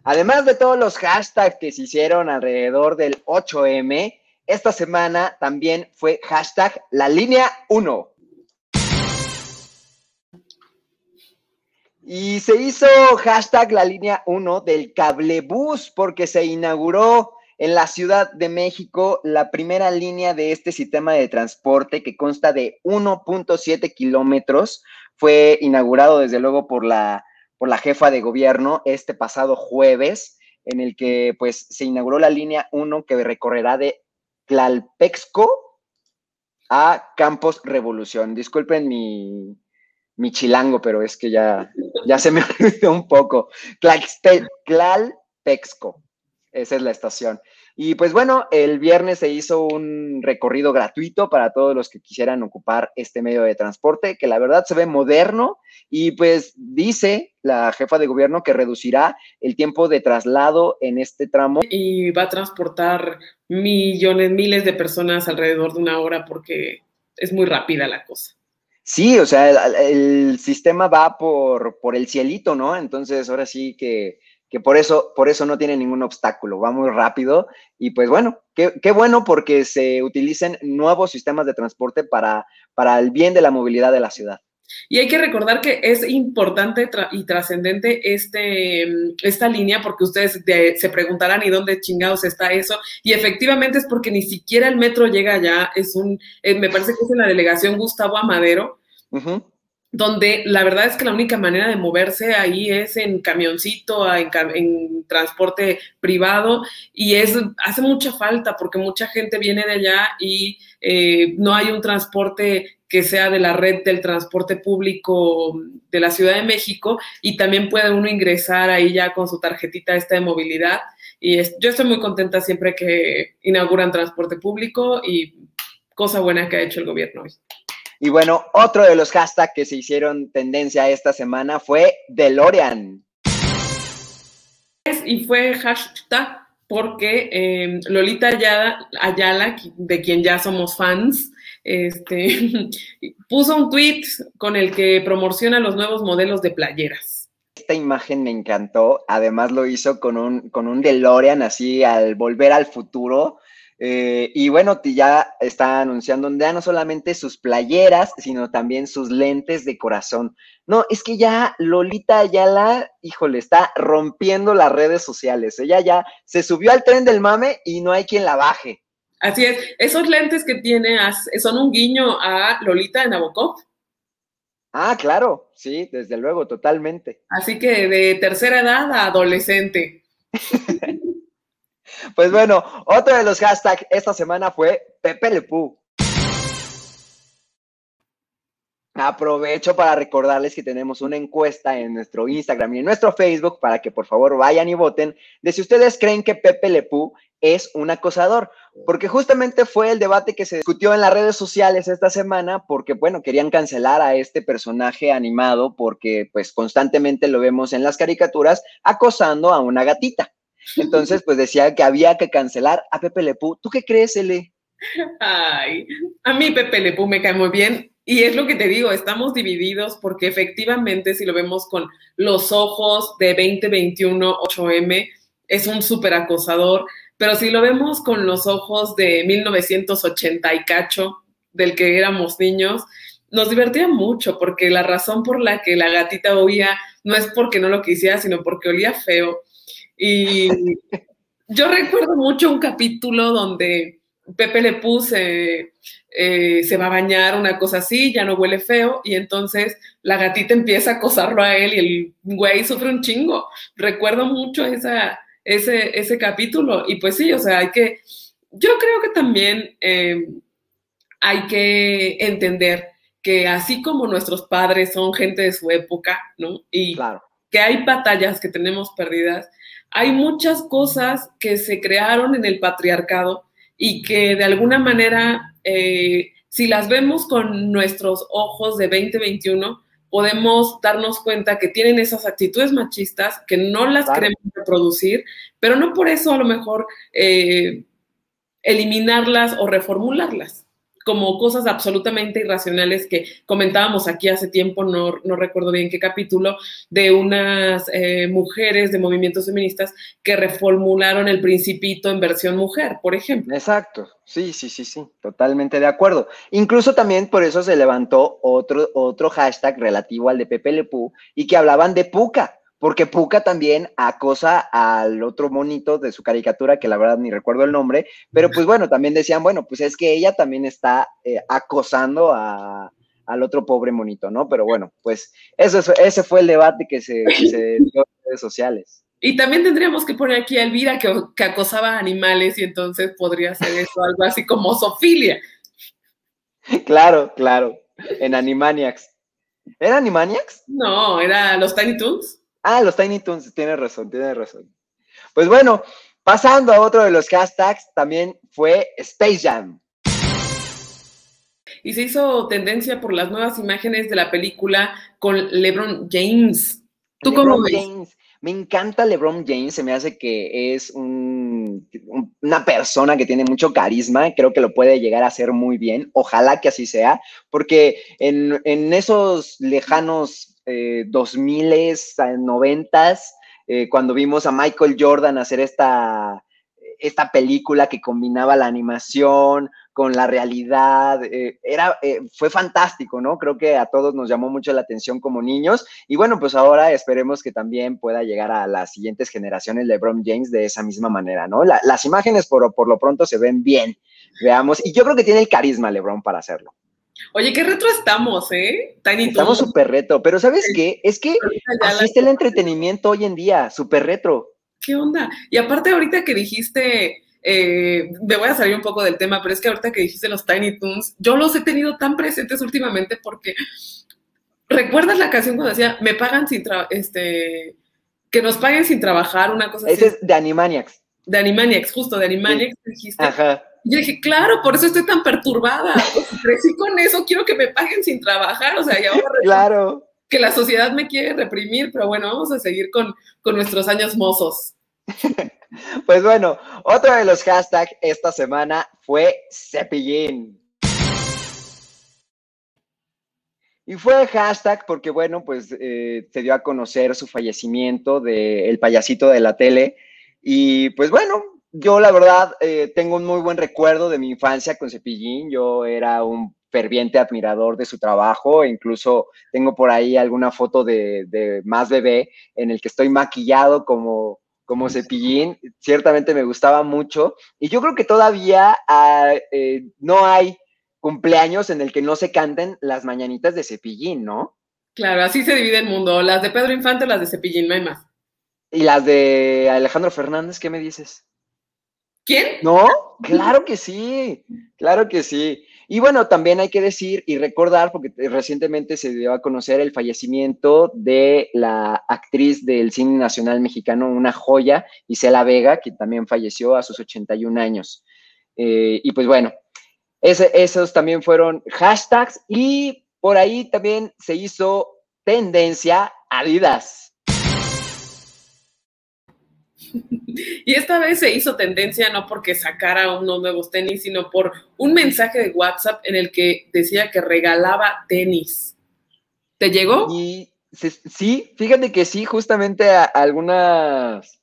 Además de todos los hashtags que se hicieron alrededor del 8M, esta semana también fue hashtag la línea 1. Y se hizo hashtag la línea 1 del cablebús porque se inauguró en la Ciudad de México la primera línea de este sistema de transporte que consta de 1.7 kilómetros. Fue inaugurado desde luego por la por la jefa de gobierno este pasado jueves, en el que pues se inauguró la línea 1 que recorrerá de Tlalpexco a Campos Revolución. Disculpen mi, mi chilango, pero es que ya, ya se me olvidó un poco. Tlalpexco, esa es la estación. Y pues bueno, el viernes se hizo un recorrido gratuito para todos los que quisieran ocupar este medio de transporte, que la verdad se ve moderno y pues dice la jefa de gobierno que reducirá el tiempo de traslado en este tramo. Y va a transportar millones, miles de personas alrededor de una hora porque es muy rápida la cosa. Sí, o sea, el, sistema va por, por el cielito, ¿no? Entonces, ahora sí que que por eso, por eso no tiene ningún obstáculo, va muy rápido y pues bueno, qué, bueno porque se utilicen nuevos sistemas de transporte para, para el bien de la movilidad de la ciudad. Y hay que recordar que es importante y trascendente este, esta línea porque ustedes se preguntarán y dónde chingados está eso. Y efectivamente es porque ni siquiera el metro llega allá. Es un, eh, me parece que es en la delegación Gustavo Amadero donde la verdad es que la única manera de moverse ahí es en camioncito, en, transporte privado, y es, hace mucha falta porque mucha gente viene de allá y eh, no hay un transporte que sea de la red del transporte público de la Ciudad de México y también puede uno ingresar ahí ya con su tarjetita esta de movilidad. Y yo estoy muy contenta siempre que inauguran transporte público y cosa buena que ha hecho el gobierno hoy. Y bueno, otro de los hashtags que se hicieron tendencia esta semana fue DeLorean. Y fue hashtag porque em, Lolita Ayala, de quien ya somos fans, este, puso un tweet con el que promociona los nuevos modelos de playeras. Esta imagen me encantó, además lo hizo con un, con un DeLorean así al volver al futuro Eh, y bueno, ya está anunciando ya no solamente sus playeras, sino también sus lentes de corazón. No, es que ya Lolita Ayala, híjole, está rompiendo las redes sociales. Ella ya se subió al tren del mame y no hay quien la baje. Así es, esos lentes que tiene son un guiño a Lolita de Nabokov. Ah, claro, sí, desde luego, totalmente. Así que de tercera edad a adolescente. pues bueno, otro de los hashtags esta semana fue Pepe Le Aprovecho para recordarles que tenemos una encuesta en nuestro Instagram y en nuestro Facebook para que por favor vayan y voten de si ustedes creen que Pepe Lepú es un acosador, porque justamente fue el debate que se discutió en las redes sociales esta semana, porque bueno, querían cancelar a este personaje animado porque pues constantemente lo vemos en las caricaturas acosando a una gatita. Entonces, pues decía que había que cancelar a Pepe Lepú. ¿Tú qué crees, Ele? Ay, a mí Pepe Lepú me cae muy bien y es lo que te digo, estamos divididos porque efectivamente si lo vemos con los ojos de 2021 8M, es un súper acosador, pero si lo vemos con los ojos de 1980 y cacho, del que éramos niños, nos divertía mucho porque la razón por la que la gatita oía no es porque no lo quisiera, sino porque olía feo. Y yo recuerdo mucho un capítulo donde Pepe le puse eh, se va a bañar, una cosa así, ya no huele feo, y entonces la gatita empieza a acosarlo a él y el güey sufre un chingo. Recuerdo mucho esa, ese, ese capítulo, y pues sí, o sea, hay que, yo creo que también em, hay que entender que así como nuestros padres son gente de su época, ¿no? Y que hay batallas que tenemos perdidas, hay muchas cosas que se crearon en el patriarcado y que de alguna manera, eh, si las vemos con nuestros ojos de 2021, podemos darnos cuenta que tienen esas actitudes machistas, que no las queremos reproducir, pero no por eso a lo mejor eh, eliminarlas o reformularlas como cosas absolutamente irracionales que comentábamos aquí hace tiempo, no, recuerdo bien qué capítulo, de unas eh, mujeres de movimientos feministas que reformularon el principito en versión mujer, por ejemplo. Exacto, sí, sí, sí, sí, totalmente de acuerdo. Incluso también por eso se levantó otro, otro hashtag relativo al de Pepe Lepú y que hablaban de Puca porque Puka también acosa al otro monito de su caricatura, que la verdad ni recuerdo el nombre, pero pues bueno, también decían, bueno, pues es que ella también está eh, acosando al otro pobre monito, ¿no? Pero bueno, pues eso, ese fue el debate que se, dio en redes sociales. Y también tendríamos que poner aquí a Elvira que, que acosaba animales y entonces podría ser eso algo así como Sofilia. Claro, claro, en Animaniacs. ¿Era Animaniacs? No, era los Tiny Toons. Ah, los Tiny Toons, tiene razón, tiene razón. Pues bueno, pasando a otro de los hashtags, también fue Space Jam. Y se hizo tendencia por las nuevas imágenes de la película con LeBron James. ¿Tú cómo ves? Me encanta LeBron James, se me hace que es una persona que tiene mucho carisma, creo que lo puede llegar a hacer muy bien, ojalá que así sea, porque en, en esos lejanos eh, 2000s, 90s, eh, cuando vimos a Michael Jordan hacer esta, esta película que combinaba la animación con la realidad, eh, era, eh, fue fantástico, ¿no? Creo que a todos nos llamó mucho la atención como niños y bueno, pues ahora esperemos que también pueda llegar a las siguientes generaciones LeBron James de esa misma manera, ¿no? las imágenes por, por lo pronto se ven bien, veamos, y yo creo que tiene el carisma LeBron para hacerlo. Oye, qué retro estamos, ¿eh? estamos súper retro, pero ¿sabes qué? Es que así el entretenimiento hoy en día, súper retro. ¿Qué onda? Y aparte ahorita que dijiste, eh, me voy a salir un poco del tema, pero es que ahorita que dijiste los Tiny Toons, yo los he tenido tan presentes últimamente porque ¿recuerdas la canción cuando decía, me pagan sin trabajar, este, que nos paguen sin trabajar, una cosa así? Ese es de Animaniacs. De Animaniacs, justo, de Animaniacs dijiste. Ajá yo dije, claro, por eso estoy tan perturbada. crecí con eso, quiero que me paguen sin trabajar. O sea, ya claro. que la sociedad me quiere reprimir, pero bueno, vamos a seguir con, con nuestros años mozos. Pues bueno, otro de los hashtags esta semana fue Cepillín. Y fue hashtag porque, bueno, pues eh, se dio a conocer su fallecimiento del payasito de la tele. Y pues bueno, yo la verdad eh, tengo un muy buen recuerdo de mi infancia con Cepillín. Yo era un ferviente admirador de su trabajo. Incluso tengo por ahí alguna foto de, Más Bebé en el que estoy maquillado como, como Cepillín. Ciertamente me gustaba mucho. Y yo creo que todavía ah, eh, no hay cumpleaños en el que no se canten las mañanitas de Cepillín, ¿no? Claro, así se divide el mundo. Las de Pedro Infante, las de Cepillín, no hay más. ¿Y las de Alejandro Fernández, qué me dices? ¿Quién? ¿No? Claro que sí, claro que sí. Y bueno, también hay que decir y recordar, porque recientemente se dio a conocer el fallecimiento de la actriz del cine nacional mexicano, una joya, Isela Vega, que también falleció a sus 81 años. Eh, y pues bueno, esos también fueron hashtags y por ahí también se hizo tendencia Adidas. Y esta vez se hizo tendencia no porque sacara unos nuevos tenis, sino por un mensaje de WhatsApp en el que decía que regalaba tenis. ¿Te llegó? Y sí, fíjate que sí, justamente a algunas,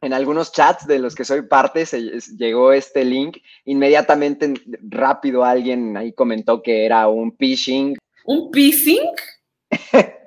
en algunos chats de los que soy parte se llegó este link. Inmediatamente, rápido, alguien ahí comentó que era un phishing. ¿Un phishing?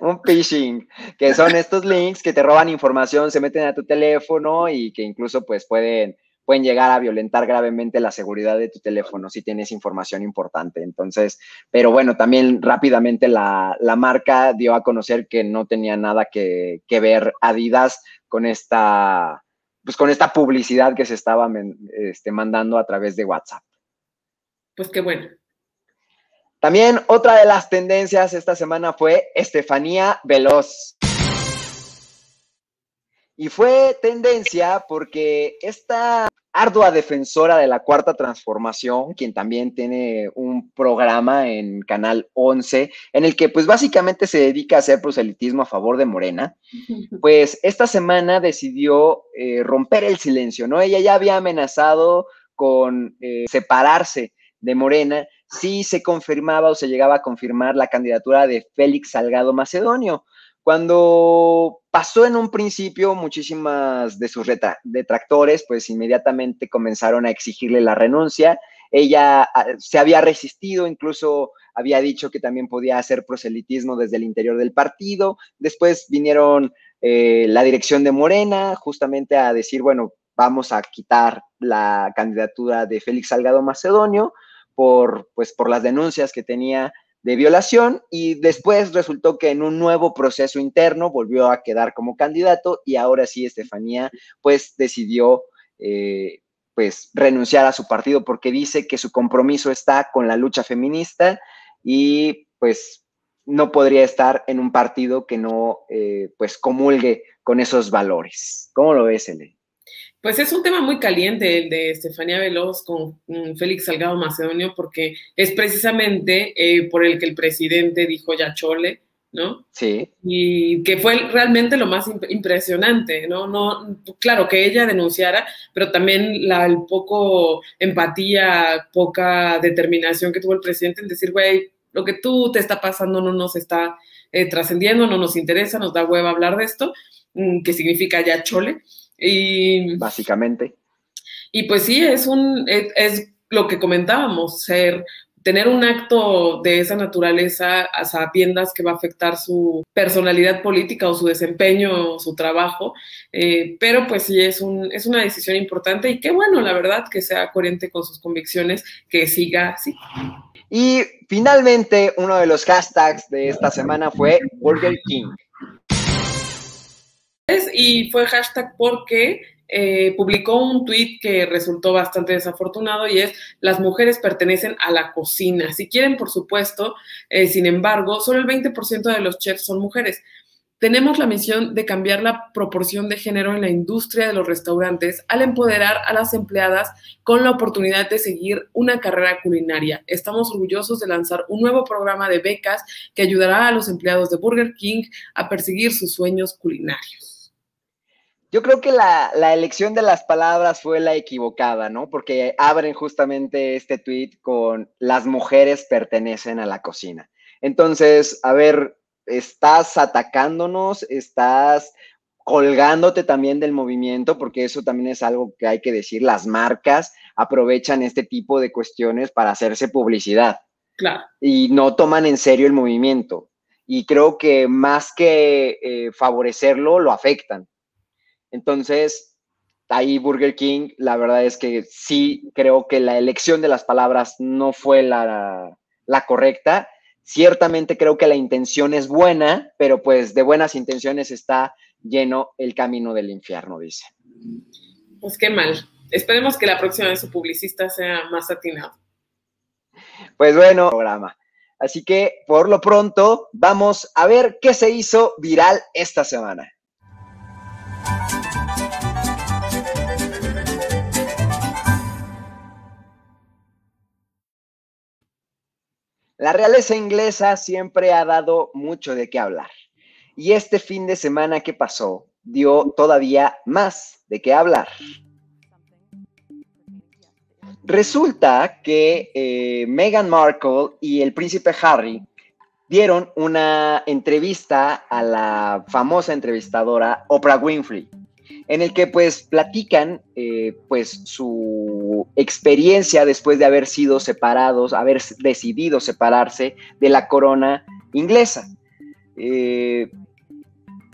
un phishing, que son estos links que te roban información, se meten a tu teléfono y que incluso pues pueden, pueden llegar a violentar gravemente la seguridad de tu teléfono si tienes información importante. Entonces, pero bueno, también rápidamente la, marca dio a conocer que no tenía nada que, que, ver Adidas con esta, pues con esta publicidad que se estaba este, mandando a través de WhatsApp. Pues qué bueno. También otra de las tendencias esta semana fue Estefanía Veloz. Y fue tendencia porque esta ardua defensora de la cuarta transformación, quien también tiene un programa en Canal 11, en el que pues básicamente se dedica a hacer proselitismo a favor de Morena, pues esta semana decidió eh, romper el silencio, ¿no? Ella ya había amenazado con eh, separarse de Morena si se confirmaba o se llegaba a confirmar la candidatura de Félix Salgado Macedonio. Cuando pasó en un principio, muchísimas de sus detractores, pues inmediatamente comenzaron a exigirle la renuncia. Ella ah, se había resistido, incluso había dicho que también podía hacer proselitismo desde el interior del partido. Después vinieron eh, la dirección de Morena justamente a decir, bueno, vamos a quitar la candidatura de Félix Salgado Macedonio por, pues, por las denuncias que tenía de violación y después resultó que en un nuevo proceso interno volvió a quedar como candidato y ahora sí Estefanía pues decidió eh, pues renunciar a su partido porque dice que su compromiso está con la lucha feminista y pues no podría estar en un partido que no eh, pues comulgue con esos valores. ¿Cómo lo ves, Ele? Pues es un tema muy caliente el de Estefanía Veloz con Félix Salgado Macedonio, porque es precisamente eh, por el que el presidente dijo ya chole, ¿no? Sí. Y que fue realmente lo más impresionante, ¿no? no claro, que ella denunciara, pero también la el poco empatía, poca determinación que tuvo el presidente en decir, güey, lo que tú te está pasando no nos está eh, trascendiendo, no nos interesa, nos da hueva hablar de esto, mm, que significa ya chole. Y, Básicamente. Y pues sí, es, un, es, lo que comentábamos, ser, tener un acto de esa naturaleza a sabiendas que va a afectar su personalidad política o su desempeño o su trabajo, eh, pero pues sí es, un, es una decisión importante y qué bueno, la verdad, que sea coherente con sus convicciones, que siga así. Y finalmente, uno de los hashtags de esta semana fue Burger King y fue hashtag porque eh, publicó un tweet que resultó bastante desafortunado y es las mujeres pertenecen a la cocina. Si quieren, por supuesto, eh, sin embargo, solo el 20% de los chefs son mujeres. Tenemos la misión de cambiar la proporción de género en la industria de los restaurantes al empoderar a las empleadas con la oportunidad de seguir una carrera culinaria. Estamos orgullosos de lanzar un nuevo programa de becas que ayudará a los empleados de Burger King a perseguir sus sueños culinarios. Yo creo que la, elección de las palabras fue la equivocada, ¿no? Porque abren justamente este tweet con las mujeres pertenecen a la cocina. Entonces, a ver, estás atacándonos, estás colgándote también del movimiento, porque eso también es algo que hay que decir, las marcas aprovechan este tipo de cuestiones para hacerse publicidad. Claro. Y no toman en serio el movimiento. Y creo que más que eh, favorecerlo, lo afectan. Entonces, ahí Burger King, la verdad es que sí creo que la elección de las palabras no fue la, la correcta. Ciertamente creo que la intención es buena, pero pues de buenas intenciones está lleno el camino del infierno, dice. Pues qué mal. Esperemos que la próxima vez su publicista sea más atinado. Pues bueno, programa. Así que por lo pronto vamos a ver qué se hizo viral esta semana. La realeza inglesa siempre ha dado mucho de qué hablar. Y este fin de semana que pasó dio todavía más de qué hablar. Resulta que eh, Meghan Markle y el príncipe Harry dieron una entrevista a la famosa entrevistadora Oprah Winfrey, en el que pues platican eh, pues su experiencia después de haber sido separados, haber decidido separarse de la corona inglesa. Eh,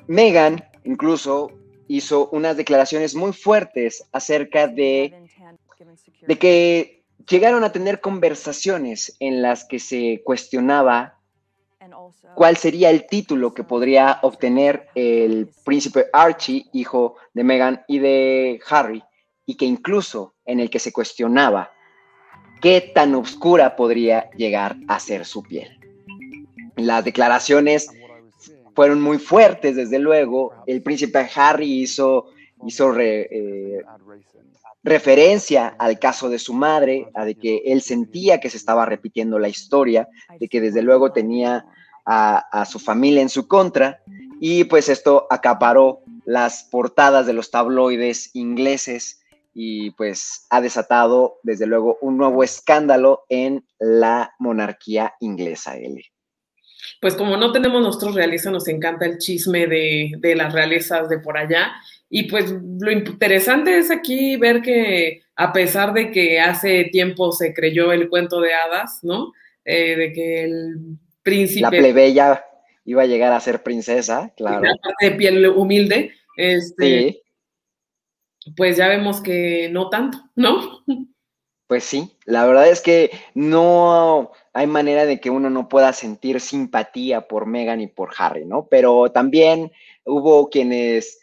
Meghan incluso hizo unas declaraciones muy fuertes acerca de, de que llegaron a tener conversaciones en las que se cuestionaba cuál sería el título que podría obtener el príncipe Archie, hijo de Meghan y de Harry, y que incluso en el que se cuestionaba qué tan oscura podría llegar a ser su piel. Las declaraciones fueron muy fuertes, desde luego. El príncipe Harry hizo, hizo eh, referencia al caso de su madre, a de que él sentía que se estaba repitiendo la historia, de que desde luego tenía a, su familia en su contra, y pues esto acaparó las portadas de los tabloides ingleses y pues ha desatado desde luego un nuevo escándalo en la monarquía inglesa, L pues como no tenemos nosotros realeza, nos encanta el chisme de, las realezas de por allá. Y pues lo interesante es aquí ver que a pesar de que hace tiempo se creyó el cuento de hadas, ¿no? Eh, de que el príncipe... La plebeya iba a llegar a ser princesa, claro. De piel humilde, este, pues ya vemos que no tanto, ¿no? Pues sí, la verdad es que no hay manera de que uno no pueda sentir simpatía por Meghan y por Harry, ¿no? Pero también hubo quienes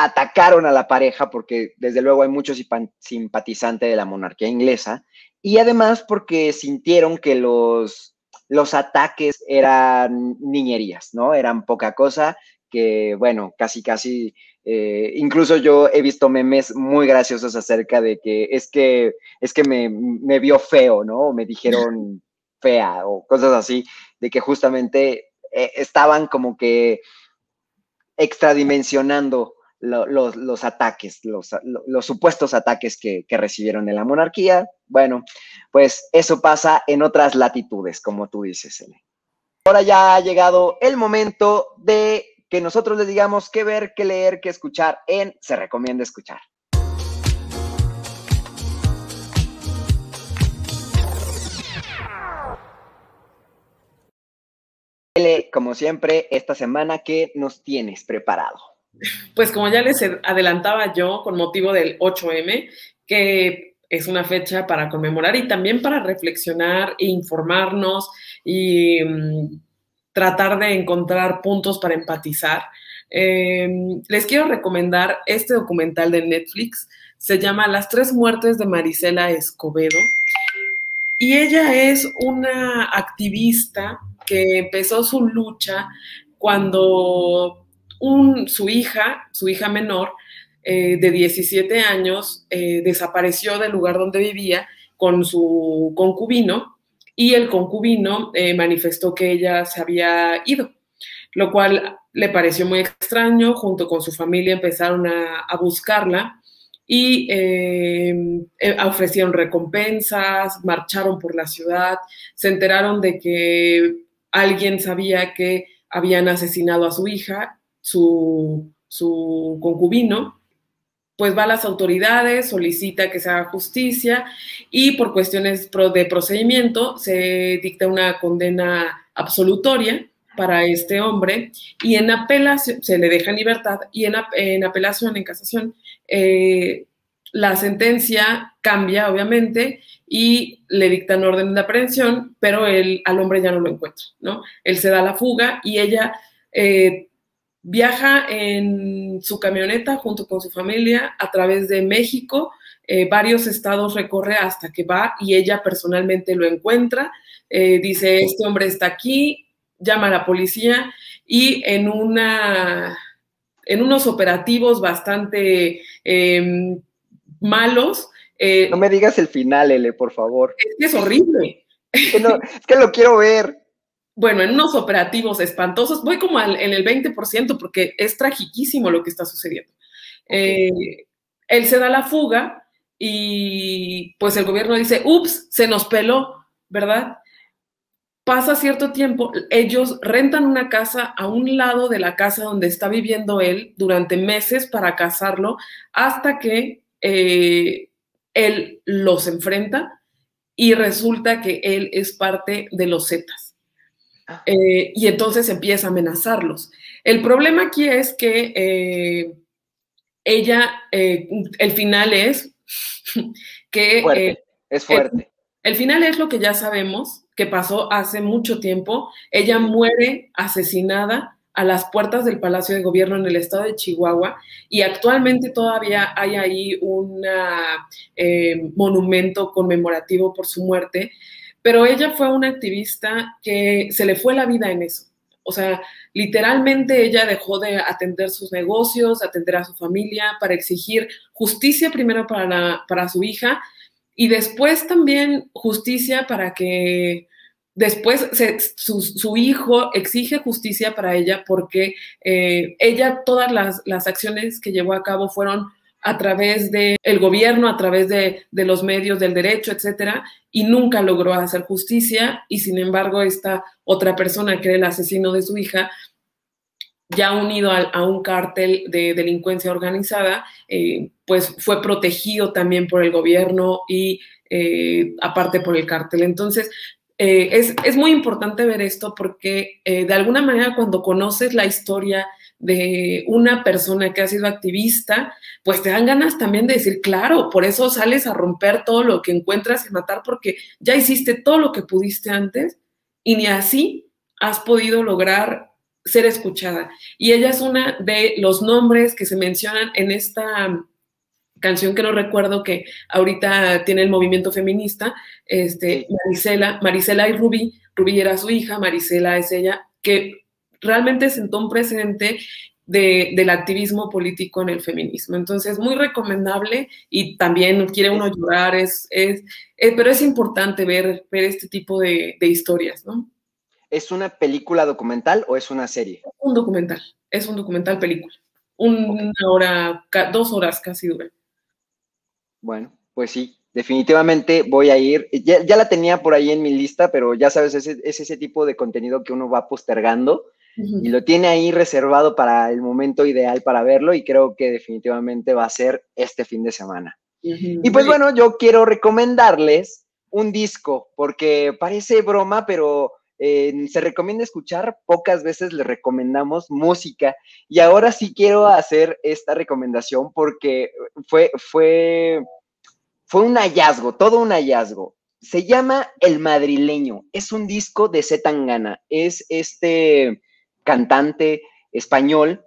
atacaron a la pareja porque desde luego hay muchos simpatizantes de la monarquía inglesa y además porque sintieron que los, los ataques eran niñerías, ¿no? Eran poca cosa, que bueno, casi casi eh, incluso yo he visto memes muy graciosos acerca de que es que, es que me, vio feo, ¿no? me dijeron fea o cosas así, de que justamente eh, estaban como que extradimensionando los ataques, los, supuestos ataques que, que, recibieron de la monarquía. Bueno, pues eso pasa en otras latitudes, como tú dices, Ele. Ahora ya ha llegado el momento de que nosotros les digamos qué ver, qué leer, qué escuchar en Se Recomienda Escuchar. Como siempre, esta semana, ¿qué nos tienes preparado? Pues como ya les adelantaba yo con motivo del 8M, que es una fecha para conmemorar y también para reflexionar e informarnos y mm, tratar de encontrar puntos para empatizar. Em, les quiero recomendar este documental de Netflix. Se llama Las tres muertes de Marisela Escobedo. Y ella es una activista que empezó su lucha cuando su hija, su hija menor, eh, de 17 años, eh, desapareció del lugar donde vivía con su concubino y el concubino eh, manifestó que ella se había ido, lo cual le pareció muy extraño, junto con su familia empezaron a, buscarla y ofrecieron recompensas, marcharon por la ciudad, se enteraron de que alguien sabía que habían asesinado a su hija, su su concubino, pues va a las autoridades, solicita que se haga justicia y por cuestiones de procedimiento se dicta una condena absolutoria para este hombre y en apelación, se le deja en libertad y en, en apelación, en casación, eh, la sentencia cambia, obviamente, y le dictan orden de aprehensión, pero él, al hombre ya no lo encuentra, ¿no? Él se da la fuga y ella eh, viaja en su camioneta junto con su familia a través de México, eh, varios estados recorre hasta que va y ella personalmente lo encuentra, eh, dice, este hombre está aquí, llama a la policía y en una en unos operativos bastante em, malos. no me digas el final, L, por favor. Es que es horrible. Es que, lo quiero ver. Bueno, en unos operativos espantosos, voy como en el 20% porque es tragiquísimo lo que está sucediendo. Eh, él se da la fuga y pues el gobierno dice, ups, se nos peló, ¿verdad? Pasa cierto tiempo, ellos rentan una casa a un lado de la casa donde está viviendo él durante meses para casarlo hasta que eh, él los enfrenta y resulta que él es parte de los Zetas. Ah. Eh, y entonces empieza a amenazarlos. El problema aquí es que eh, ella, el final es que... es fuerte. el final es lo que ya sabemos, que pasó hace mucho tiempo. Ella muere asesinada a las puertas del Palacio de Gobierno en el estado de Chihuahua y actualmente todavía hay ahí un eh, monumento conmemorativo por su muerte, pero ella fue una activista que se le fue la vida en eso. O sea, literalmente ella dejó de atender sus negocios, atender a su familia para exigir justicia primero para, para su hija y después también justicia para que Después su, hijo exige justicia para ella porque eh, ella, todas las, acciones que llevó a cabo fueron a través del el gobierno, a través de, los medios del derecho, etcétera, y nunca logró hacer justicia. Y sin embargo, esta otra persona que era el asesino de su hija, ya unido a, un cártel de delincuencia organizada, eh, pues fue protegido también por el gobierno y eh, aparte por el cártel. Entonces, eh, es, muy importante ver esto porque de alguna manera cuando conoces la historia de una persona que ha sido activista, pues te dan ganas también de decir, claro, por eso sales a romper todo lo que encuentras y matar porque ya hiciste todo lo que pudiste antes y ni así has podido lograr ser escuchada. Y ella es una de los nombres que se mencionan en esta canción que no recuerdo que ahorita tiene el movimiento feminista, este, Marisela, Marisela y Rubí, Rubí era su hija, Marisela es ella, que realmente sentó un precedente de, del activismo político en el feminismo. Entonces, muy recomendable y también quiere uno llorar, es, es, eh, pero es importante ver, ver este tipo de, de historias, ¿no? ¿Es una película documental o es una serie? Un documental, es un documental película. Una hora, dos horas casi dura. Bueno, pues sí, definitivamente voy a ir. Ya, la tenía por ahí en mi lista, pero ya sabes, es, ese tipo de contenido que uno va postergando y lo tiene ahí reservado para el momento ideal para verlo y creo que definitivamente va a ser este fin de semana. Y pues bueno, yo quiero recomendarles un disco, porque parece broma, pero eh, se recomienda escuchar, pocas veces le recomendamos música y ahora sí quiero hacer esta recomendación porque fue, fue, fue un hallazgo, todo un hallazgo. Se llama El Madrileño, es un disco de Zetangana, es este cantante español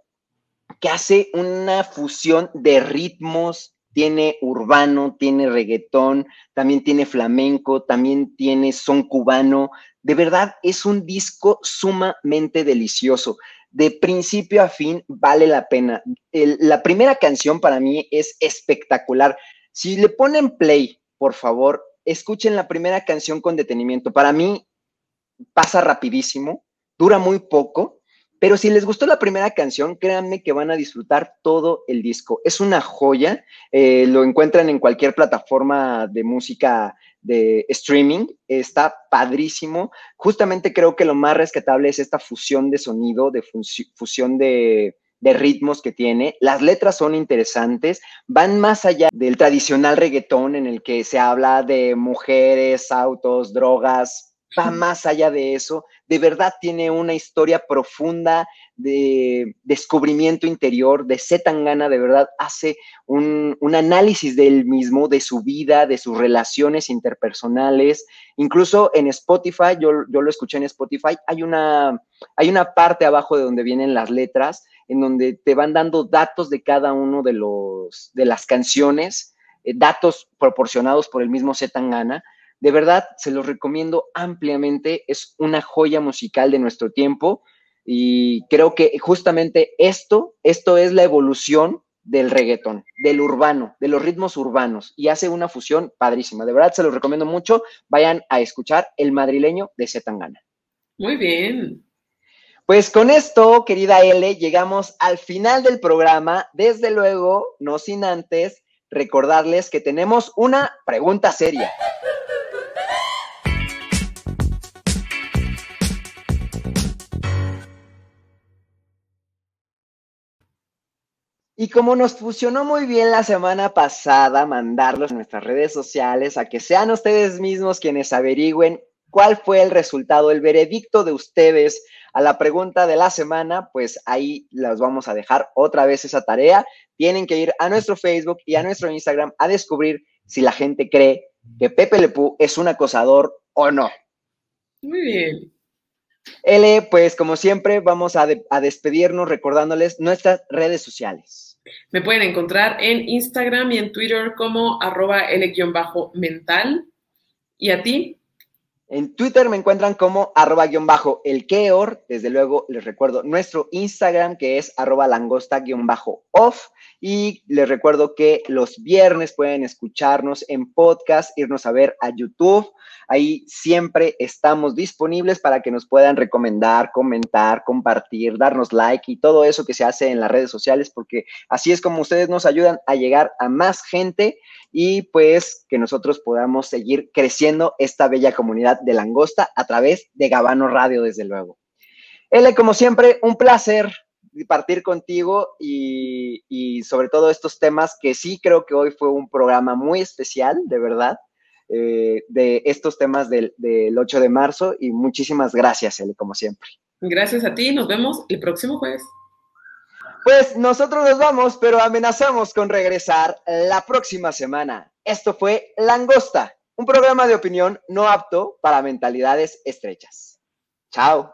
que hace una fusión de ritmos, tiene urbano, tiene reggaetón, también tiene flamenco, también tiene son cubano, de verdad, es un disco sumamente delicioso. De principio a fin, vale la pena. la primera canción para mí es espectacular. Si le ponen play, por favor, escuchen la primera canción con detenimiento. Para mí pasa rapidísimo, dura muy poco, pero si les gustó la primera canción, créanme que van a disfrutar todo el disco. Es una joya, eh, lo encuentran en cualquier plataforma de música de streaming, está padrísimo. Justamente creo que lo más rescatable es esta fusión de sonido, de fusión de, de ritmos que tiene. Las letras son interesantes, van más allá del tradicional reggaetón en el que se habla de mujeres, autos, drogas, va más allá de eso. De verdad tiene una historia profunda de descubrimiento interior, de Zetangana, de verdad hace un, análisis de él mismo, de su vida, de sus relaciones interpersonales. Incluso en Spotify, yo, yo lo escuché en Spotify, hay una, hay una parte abajo de donde vienen las letras, en donde te van dando datos de cada uno de, los, de las canciones, eh, datos proporcionados por el mismo Zetangana de verdad, se los recomiendo ampliamente. Es una joya musical de nuestro tiempo y creo que justamente esto, esto es la evolución del reggaetón, del urbano, de los ritmos urbanos y hace una fusión padrísima. De verdad, se los recomiendo mucho. Vayan a escuchar El Madrileño de Zetangana. Muy bien. Pues con esto, querida L, llegamos al final del programa. Desde luego, no sin antes recordarles que tenemos una pregunta seria. Y como nos funcionó muy bien la semana pasada, mandarlos a nuestras redes sociales a que sean ustedes mismos quienes averigüen cuál fue el resultado, el veredicto de ustedes a la pregunta de la semana, pues ahí las vamos a dejar otra vez esa tarea. Tienen que ir a nuestro Facebook y a nuestro Instagram a descubrir si la gente cree que Pepe Lepú es un acosador o no. Muy bien. L, pues como siempre, vamos a, a despedirnos recordándoles nuestras redes sociales. Me pueden encontrar en Instagram y en Twitter como arroba L-mental. ¿Y a ti? En Twitter me encuentran como arroba guion bajo el Keor. Desde luego les recuerdo nuestro Instagram que es arroba langosta guion bajo off. Y les recuerdo que los viernes pueden escucharnos en podcast, irnos a ver a YouTube. Ahí siempre estamos disponibles para que nos puedan recomendar, comentar, compartir, darnos like y todo eso que se hace en las redes sociales, porque así es como ustedes nos ayudan a llegar a más gente y pues que nosotros podamos seguir creciendo esta bella comunidad de langosta a través de Gabano Radio, desde luego. L, como siempre, un placer partir contigo y, sobre todo estos temas que sí creo que hoy fue un programa muy especial, de verdad, eh, de estos temas del, del 8 de marzo y muchísimas gracias, L, como siempre. Gracias a ti, nos vemos el próximo jueves. Pues nosotros nos vamos, pero amenazamos con regresar la próxima semana. Esto fue Langosta, un programa de opinión no apto para mentalidades estrechas. Chao.